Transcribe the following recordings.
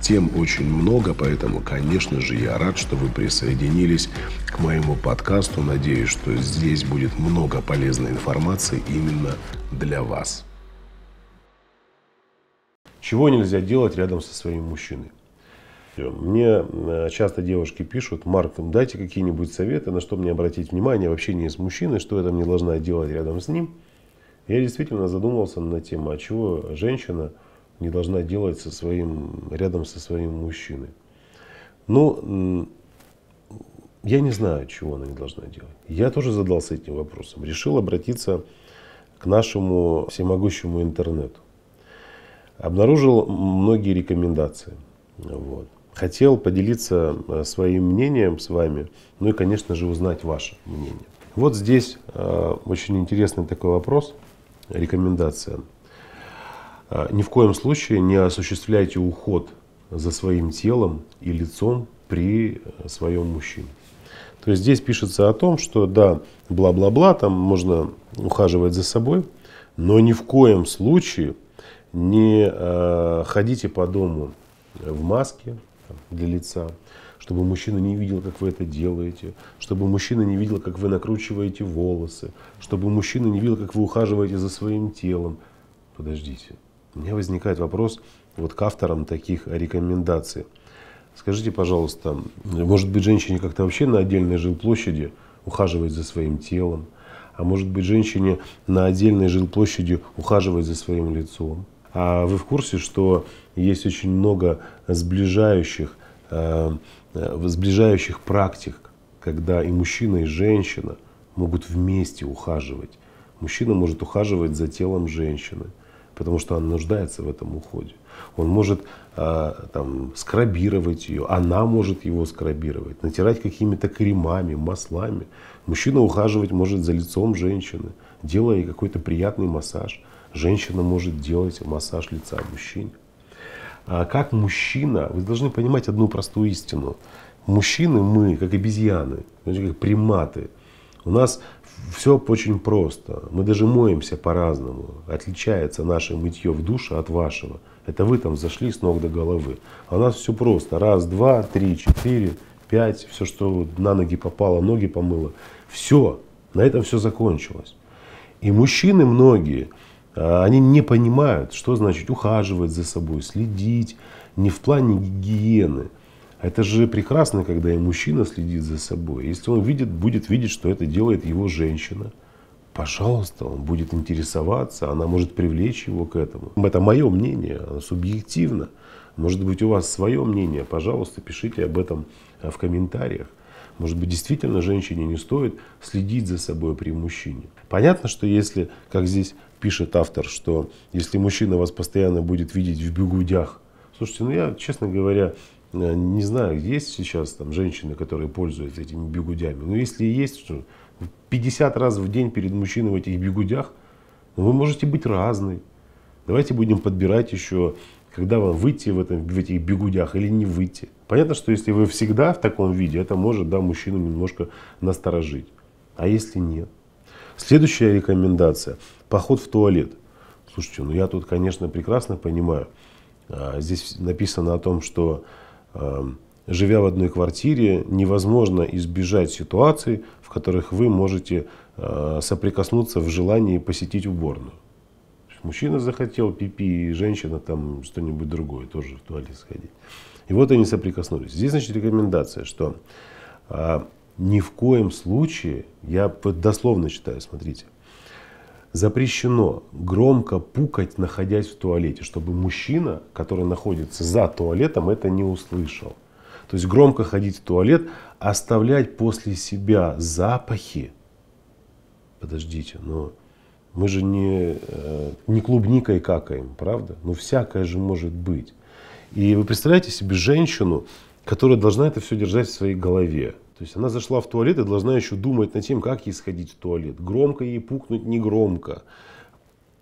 Тем очень много, поэтому, конечно же, я рад, что вы присоединились к моему подкасту. Надеюсь, что здесь будет много полезной информации именно для вас. Чего нельзя делать рядом со своим мужчиной? Мне э, часто девушки пишут, Марк, дайте какие-нибудь советы, на что мне обратить внимание в общении с мужчиной, что я там не должна делать рядом с ним. Я действительно задумался на тему, а чего женщина не должна делать со своим, рядом со своим мужчиной. Ну, я не знаю, чего она не должна делать. Я тоже задался этим вопросом. Решил обратиться к нашему всемогущему интернету. Обнаружил многие рекомендации. Вот. Хотел поделиться э, своим мнением с вами, ну и, конечно же, узнать ваше мнение. Вот здесь э, очень интересный такой вопрос, рекомендация. Э, ни в коем случае не осуществляйте уход за своим телом и лицом при своем мужчине. То есть здесь пишется о том, что да, бла-бла-бла, там можно ухаживать за собой, но ни в коем случае не э, ходите по дому в маске для лица, чтобы мужчина не видел, как вы это делаете, чтобы мужчина не видел, как вы накручиваете волосы, чтобы мужчина не видел, как вы ухаживаете за своим телом. Подождите, у меня возникает вопрос вот к авторам таких рекомендаций. Скажите, пожалуйста, может быть, женщине как-то вообще на отдельной жилплощади ухаживать за своим телом, а может быть, женщине на отдельной жилплощади ухаживать за своим лицом? А вы в курсе, что есть очень много сближающих, э, сближающих практик, когда и мужчина, и женщина могут вместе ухаживать. Мужчина может ухаживать за телом женщины, потому что она нуждается в этом уходе. Он может э, там, скрабировать ее, она может его скрабировать, натирать какими-то кремами, маслами. Мужчина ухаживать может за лицом женщины, делая ей какой-то приятный массаж. Женщина может делать массаж лица мужчине. А как мужчина, вы должны понимать одну простую истину. Мужчины мы, как обезьяны, как приматы. У нас все очень просто. Мы даже моемся по-разному. Отличается наше мытье в душе от вашего. Это вы там зашли с ног до головы. А у нас все просто. Раз, два, три, четыре, пять. Все, что на ноги попало, ноги помыло. Все. На этом все закончилось. И мужчины многие, а, они не понимают, что значит ухаживать за собой, следить. Не в плане гигиены. Это же прекрасно, когда и мужчина следит за собой. Если он видит, будет видеть, что это делает его женщина, пожалуйста, он будет интересоваться, она может привлечь его к этому. Это мое мнение, оно субъективно. Может быть, у вас свое мнение, пожалуйста, пишите об этом в комментариях. Может быть, действительно женщине не стоит следить за собой при мужчине. Понятно, что если, как здесь пишет автор, что если мужчина вас постоянно будет видеть в бегудях, слушайте, ну я, честно говоря, э, не знаю, есть сейчас там женщины, которые пользуются этими бегудями. Но если есть, что 50 раз в день перед мужчиной в этих бегудях, ну, вы можете быть разный. Давайте будем подбирать еще, когда вам выйти в, этом, в этих бегудях или не выйти. Понятно, что если вы всегда в таком виде, это может да, мужчину немножко насторожить. А если нет? Следующая рекомендация. Поход в туалет. Слушайте, ну я тут, конечно, прекрасно понимаю. А, здесь написано о том, что живя в одной квартире, невозможно избежать ситуаций, в которых вы можете а, соприкоснуться в желании посетить уборную. Мужчина захотел пипи, и женщина там что-нибудь другое, тоже в туалет сходить. И вот они соприкоснулись. Здесь, значит, рекомендация, что ни в коем случае, я дословно читаю, смотрите, запрещено громко пукать, находясь в туалете, чтобы мужчина, который находится за туалетом, это не услышал. То есть громко ходить в туалет, оставлять после себя запахи. Подождите, но мы же не, э, не клубникой какаем, правда? Ну всякое же может быть. И вы представляете себе женщину, которая должна это все держать в своей голове. То есть она зашла в туалет и должна еще думать над тем, как ей сходить в туалет. Громко ей пукнуть, не громко.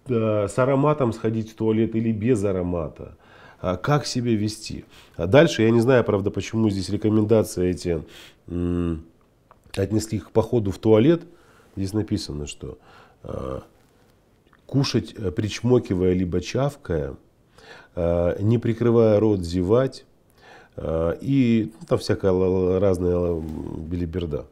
С ароматом сходить в туалет или без аромата. А как себя вести. А дальше, я не знаю, правда, почему здесь рекомендации эти отнесли к походу в туалет. Здесь написано, что а, кушать, э, причмокивая либо чавкая, а, не прикрывая рот, зевать, и ну, там всякая разная билиберда.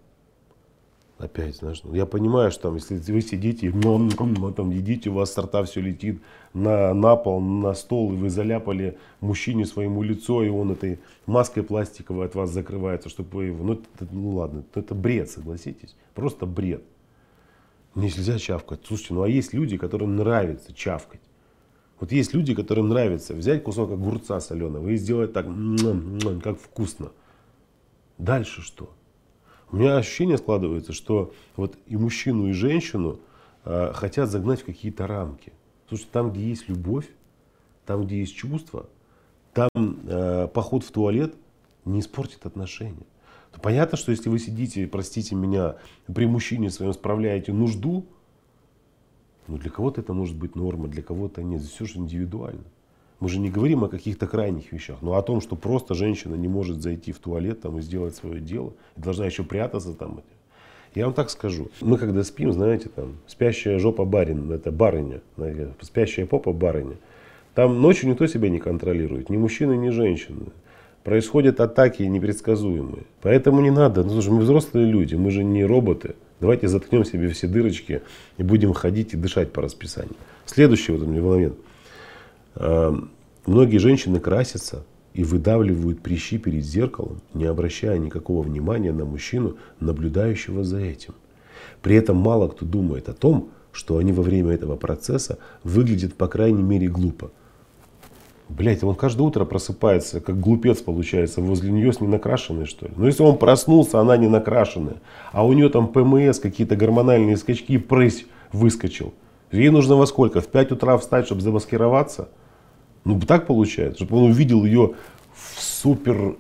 Опять, знаешь, ну, я понимаю, что там, если вы сидите, ну, там едите, у вас с рта все летит на, на пол, на стол, и вы заляпали мужчине своему лицо, и он этой маской пластиковой от вас закрывается, чтобы вы его... Ну, это, ну ладно, это бред, согласитесь. Просто бред. Нельзя чавкать. Слушайте, ну а есть люди, которым нравится чавкать. Вот есть люди, которым нравится взять кусок огурца соленого и сделать так, как вкусно. Дальше что? У меня ощущение складывается, что вот и мужчину, и женщину э, хотят загнать в какие-то рамки. Слушайте, там, где есть любовь, там, где есть чувство, там э, поход в туалет не испортит отношения. Понятно, что если вы сидите, простите меня, при мужчине своем справляете нужду, ну для кого-то это может быть норма, для кого-то нет. Здесь все же индивидуально. Мы же не говорим о каких-то крайних вещах, но о том, что просто женщина не может зайти в туалет там, и сделать свое дело, и должна еще прятаться там. Я вам так скажу. Мы когда спим, знаете, там, спящая жопа барин, это барыня, спящая попа барыня. Там ночью никто себя не контролирует, ни мужчины, ни женщины. Происходят атаки непредсказуемые. Поэтому не надо, ну, слушай, мы взрослые люди, мы же не роботы. Давайте заткнем себе все дырочки и будем ходить и дышать по расписанию. Следующий вот у меня момент. Эм, многие женщины красятся и выдавливают прыщи перед зеркалом, не обращая никакого внимания на мужчину, наблюдающего за этим. При этом мало кто думает о том, что они во время этого процесса выглядят по крайней мере глупо. Блять, он каждое утро просыпается, как глупец получается, возле нее с не накрашенной что ли. Но если он проснулся, она не накрашенная, а у нее там ПМС, какие-то гормональные скачки, прысь выскочил. Ей нужно во сколько? В 5 утра встать, чтобы замаскироваться? Ну, так получается, чтобы он увидел ее в супер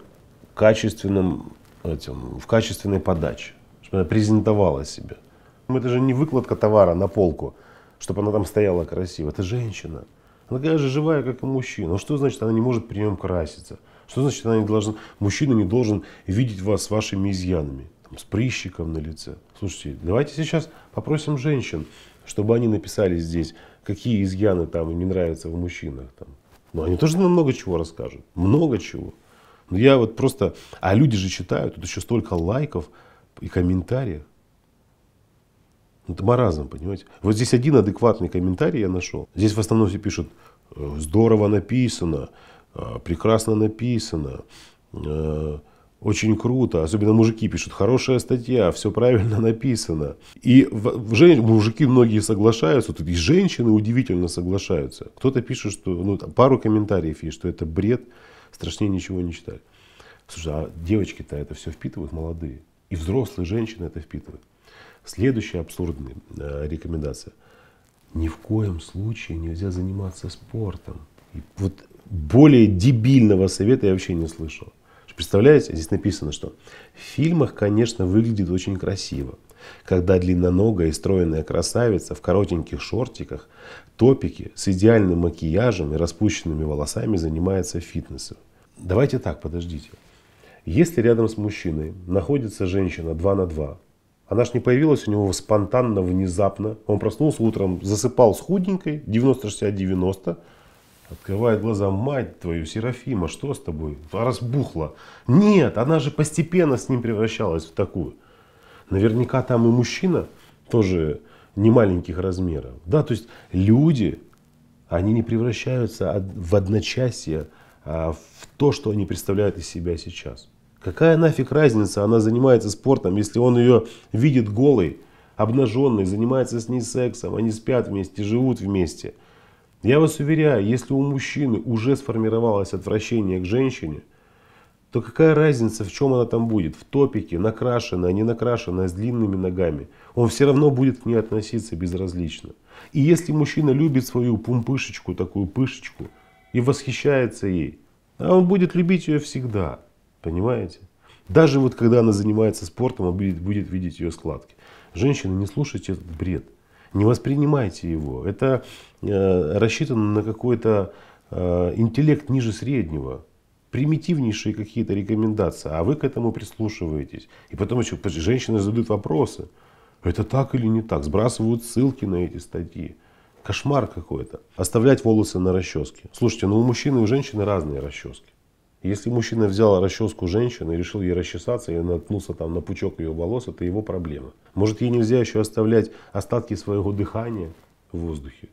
качественном, этим, в качественной подаче, чтобы она презентовала себя. Это же не выкладка товара на полку, чтобы она там стояла красиво. Это женщина. Она такая же живая, как и мужчина. Ну, что значит, она не может при нем краситься? Что значит, она не должна, мужчина не должен видеть вас с вашими изъянами, там, с прыщиком на лице? Слушайте, давайте сейчас попросим женщин, чтобы они написали здесь, какие изъяны там им не нравятся в мужчинах. Там. Но они тоже нам много чего расскажут. Много чего. Но я вот просто... А люди же читают, тут еще столько лайков и комментариев. Это маразм, понимаете? Вот здесь один адекватный комментарий я нашел. Здесь в основном все пишут, «Э, здорово написано, э, прекрасно написано, э, очень круто. Особенно мужики пишут, хорошая статья, все правильно написано. И в, в, мужики многие соглашаются, тут и женщины удивительно соглашаются. Кто-то пишет, что, ну, пару комментариев есть, что это бред, страшнее ничего не читать. Слушай, а девочки-то это все впитывают молодые. И взрослые женщины это впитывают. Следующая абсурдная э, рекомендация. Ни в коем случае нельзя заниматься спортом. И вот более дебильного совета я вообще не слышал. Представляете, здесь написано, что в фильмах, конечно, выглядит очень красиво. Когда длинноногая и стройная красавица в коротеньких шортиках, топике, с идеальным макияжем и распущенными волосами занимается фитнесом. Давайте так, подождите. Если рядом с мужчиной находится женщина 2 на 2, она ж не появилась у него спонтанно, внезапно. Он проснулся утром, засыпал с худенькой, 90-60-90, Открывает глаза, мать твою, Серафима, что с тобой? Разбухла. Нет, она же постепенно с ним превращалась в такую. Наверняка там и мужчина тоже не маленьких размеров. Да, то есть люди, они не превращаются в одночасье а в то, что они представляют из себя сейчас. Какая нафиг разница, она занимается спортом, если он ее видит голой, обнаженной, занимается с ней сексом, они спят вместе, живут вместе. Я вас уверяю, если у мужчины уже сформировалось отвращение к женщине, то какая разница, в чем она там будет? В топике, накрашенная, не накрашенная, с длинными ногами. Он все равно будет к ней относиться безразлично. И если мужчина любит свою пумпышечку, такую пышечку, и восхищается ей, а он будет любить ее всегда. Понимаете? Даже вот когда она занимается спортом, он будет, будет видеть ее складки. Женщины, не слушайте этот бред. Не воспринимайте его. Это э, рассчитано на какой-то э, интеллект ниже среднего. Примитивнейшие какие-то рекомендации. А вы к этому прислушиваетесь. И потом еще женщины задают вопросы. Это так или не так? Сбрасывают ссылки на эти статьи. Кошмар какой-то. Оставлять волосы на расческе. Слушайте, ну у мужчины и у женщины разные расчески. Если мужчина взял расческу женщины и решил ей расчесаться и наткнулся там на пучок ее волос, это его проблема. Может ей нельзя еще оставлять остатки своего дыхания в воздухе.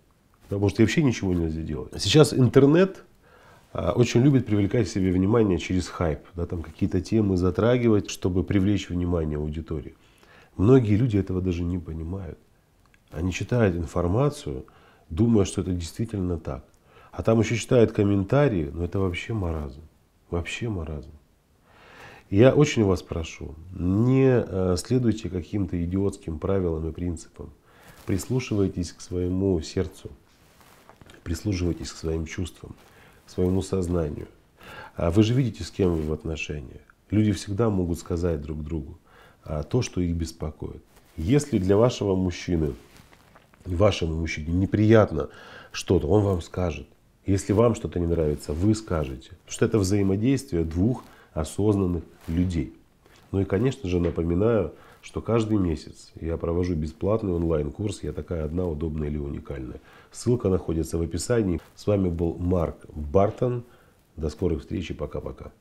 Да, может ей вообще ничего нельзя делать. Сейчас интернет а, очень любит привлекать к себе внимание через хайп. Да, там какие-то темы затрагивать, чтобы привлечь внимание аудитории. Многие люди этого даже не понимают. Они читают информацию, думая, что это действительно так. А там еще читают комментарии, но это вообще маразм. Вообще маразм. Я очень вас прошу, не э, следуйте каким-то идиотским правилам и принципам. Прислушивайтесь к своему сердцу, прислушивайтесь к своим чувствам, к своему сознанию. А вы же видите, с кем вы в отношениях. Люди всегда могут сказать друг другу а, то, что их беспокоит. Если для вашего мужчины, вашему мужчине неприятно что-то, он вам скажет. Если вам что-то не нравится, вы скажете. Потому что это взаимодействие двух осознанных людей. Ну и, конечно же, напоминаю, что каждый месяц я провожу бесплатный онлайн-курс «Я такая одна, удобная или уникальная». Ссылка находится в описании. С вами был Марк Бартон. До скорых встреч и пока-пока.